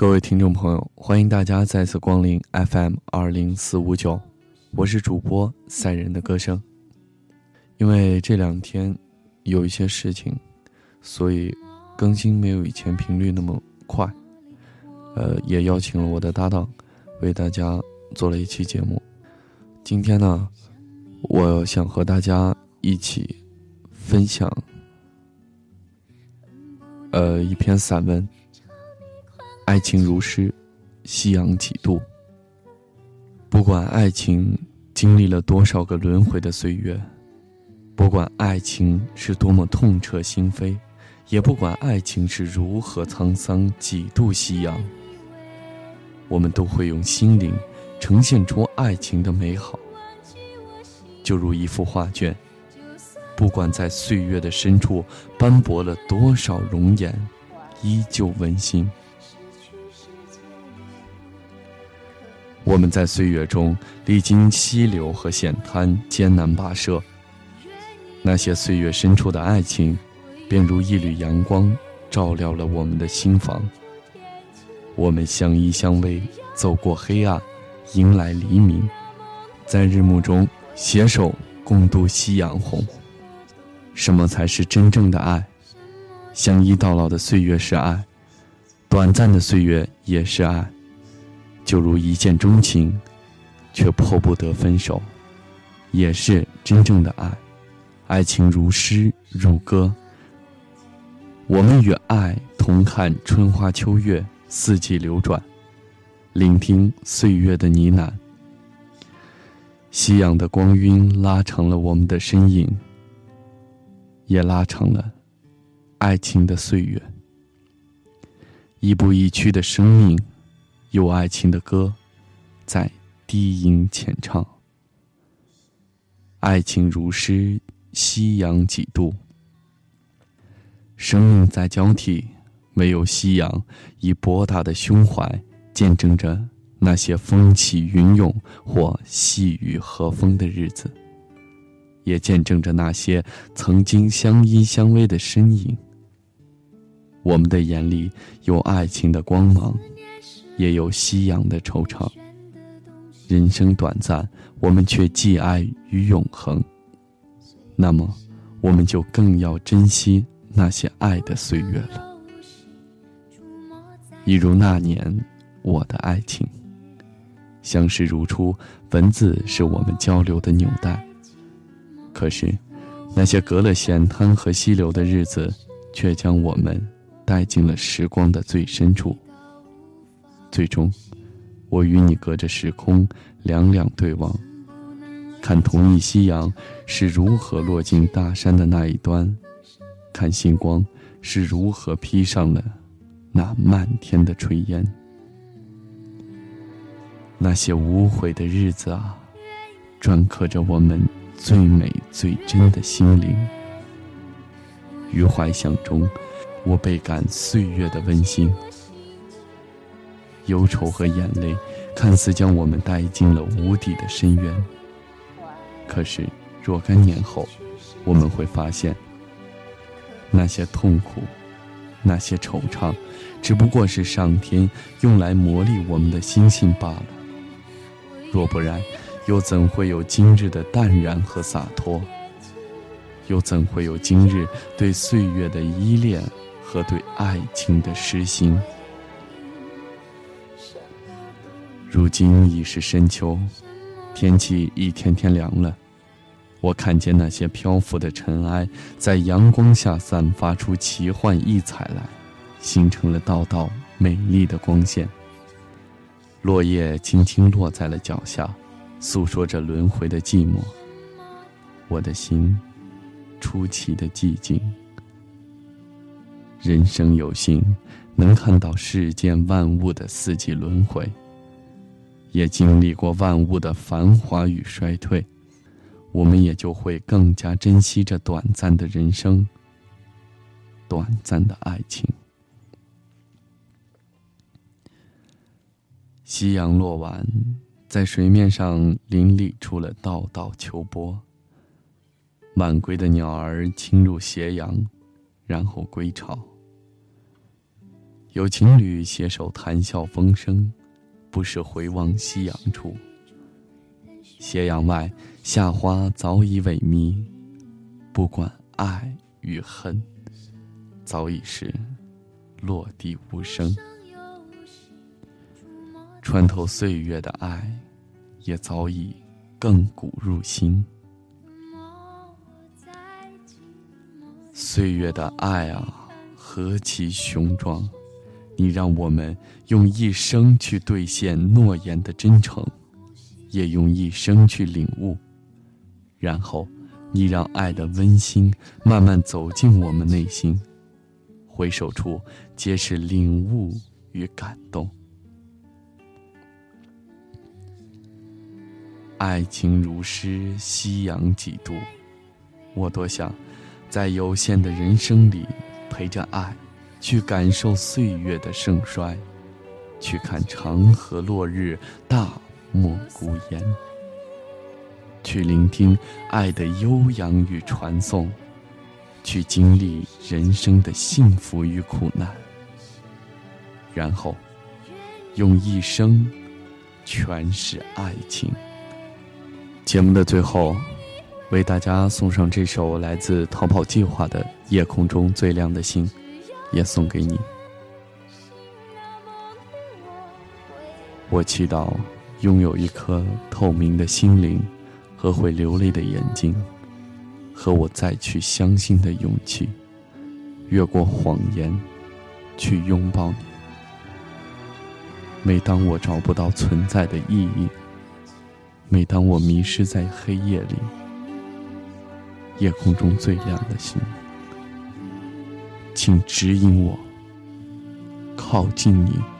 各位听众朋友，欢迎大家再次光临 FM 二零四五九，我是主播赛人的歌声。因为这两天有一些事情，所以更新没有以前频率那么快。呃，也邀请了我的搭档，为大家做了一期节目。今天呢，我想和大家一起分享，呃，一篇散文。爱情如诗，夕阳几度。不管爱情经历了多少个轮回的岁月，不管爱情是多么痛彻心扉，也不管爱情是如何沧桑几度夕阳，我们都会用心灵呈现出爱情的美好，就如一幅画卷。不管在岁月的深处斑驳了多少容颜，依旧温馨。我们在岁月中历经溪流和险滩，艰难跋涉。那些岁月深处的爱情，便如一缕阳光，照亮了我们的心房。我们相依相偎，走过黑暗，迎来黎明，在日暮中携手共度夕阳红。什么才是真正的爱？相依到老的岁月是爱，短暂的岁月也是爱。就如一见钟情，却迫不得分手，也是真正的爱。爱情如诗如歌，我们与爱同看春花秋月，四季流转，聆听岁月的呢喃。夕阳的光晕拉长了我们的身影，也拉长了爱情的岁月。亦步亦趋的生命。有爱情的歌，在低吟浅唱。爱情如诗，夕阳几度。生命在交替，唯有夕阳以博大的胸怀，见证着那些风起云涌或细雨和风的日子，也见证着那些曾经相依相偎的身影。我们的眼里有爱情的光芒。也有夕阳的惆怅。人生短暂，我们却寄爱于永恒。那么，我们就更要珍惜那些爱的岁月了。一如那年，我的爱情，相识如初，文字是我们交流的纽带。可是，那些隔了险滩和溪流的日子，却将我们带进了时光的最深处。最终，我与你隔着时空，两两对望，看同一夕阳是如何落进大山的那一端，看星光是如何披上了那漫天的炊烟。那些无悔的日子啊，篆刻着我们最美最真的心灵。于怀想中，我倍感岁月的温馨。忧愁和眼泪，看似将我们带进了无底的深渊。可是，若干年后，我们会发现，那些痛苦，那些惆怅，只不过是上天用来磨砺我们的心性罢了。若不然，又怎会有今日的淡然和洒脱？又怎会有今日对岁月的依恋和对爱情的痴心？如今已是深秋，天气一天天凉了。我看见那些漂浮的尘埃，在阳光下散发出奇幻异彩来，形成了道道美丽的光线。落叶轻轻落在了脚下，诉说着轮回的寂寞。我的心，出奇的寂静。人生有幸，能看到世间万物的四季轮回。也经历过万物的繁华与衰退，我们也就会更加珍惜这短暂的人生，短暂的爱情。夕阳落完，在水面上凌厉出了道道秋波。晚归的鸟儿侵入斜阳，然后归巢。有情侣携手谈笑风生，不舍回望夕阳处。斜阳外，夏花早已萎靡，不管爱与恨，早已是落地无声。穿透岁月的爱，也早已亘古入心。岁月的爱啊，何其雄壮！你让我们用一生去兑现诺言的真诚，也用一生去领悟。然后，你让爱的温馨慢慢走进我们内心，回首处皆是领悟与感动。爱情如诗，夕阳几度，我多想。在有限的人生里，陪着爱，去感受岁月的盛衰，去看长河落日，大漠孤烟，去聆听爱的悠扬与传颂，去经历人生的幸福与苦难，然后用一生诠释爱情。节目的最后。为大家送上这首来自逃跑计划的《夜空中最亮的星》，也送给你。我祈祷拥有一颗透明的心灵和会流泪的眼睛，和我再去相信的勇气，越过谎言，去拥抱你。每当我找不到存在的意义，每当我迷失在黑夜里。夜空中最亮的星，请指引我靠近你。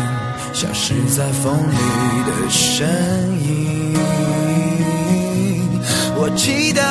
消失在风里的身影。我祈祷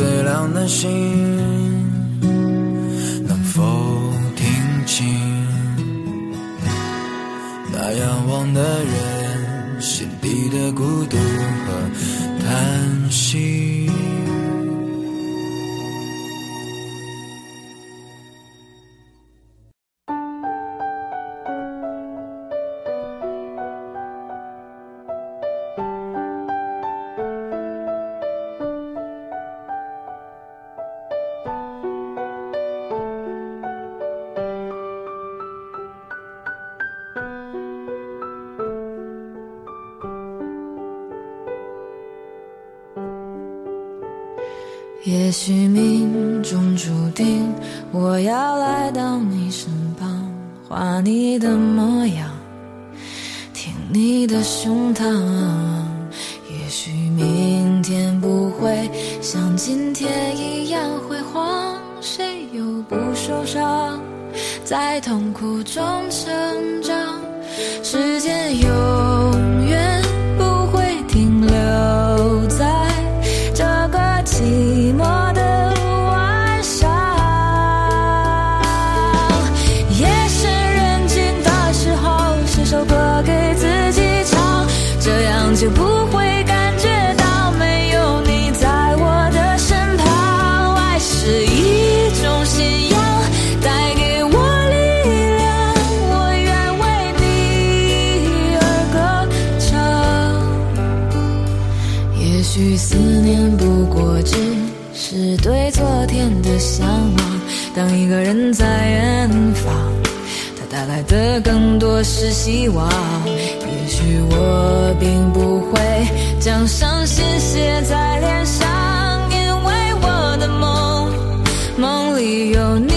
最亮的星，能否听清？那仰望的人心底的孤独。也许命中注定，我要来到你身旁，画你的模样，听你的胸膛。也许明天不会像今天一样辉煌，谁又不受伤，在痛苦中成长。时间有当一个人在远方，他带来的更多是希望。也许我并不会将伤心写在脸上，因为我的梦，梦里有你。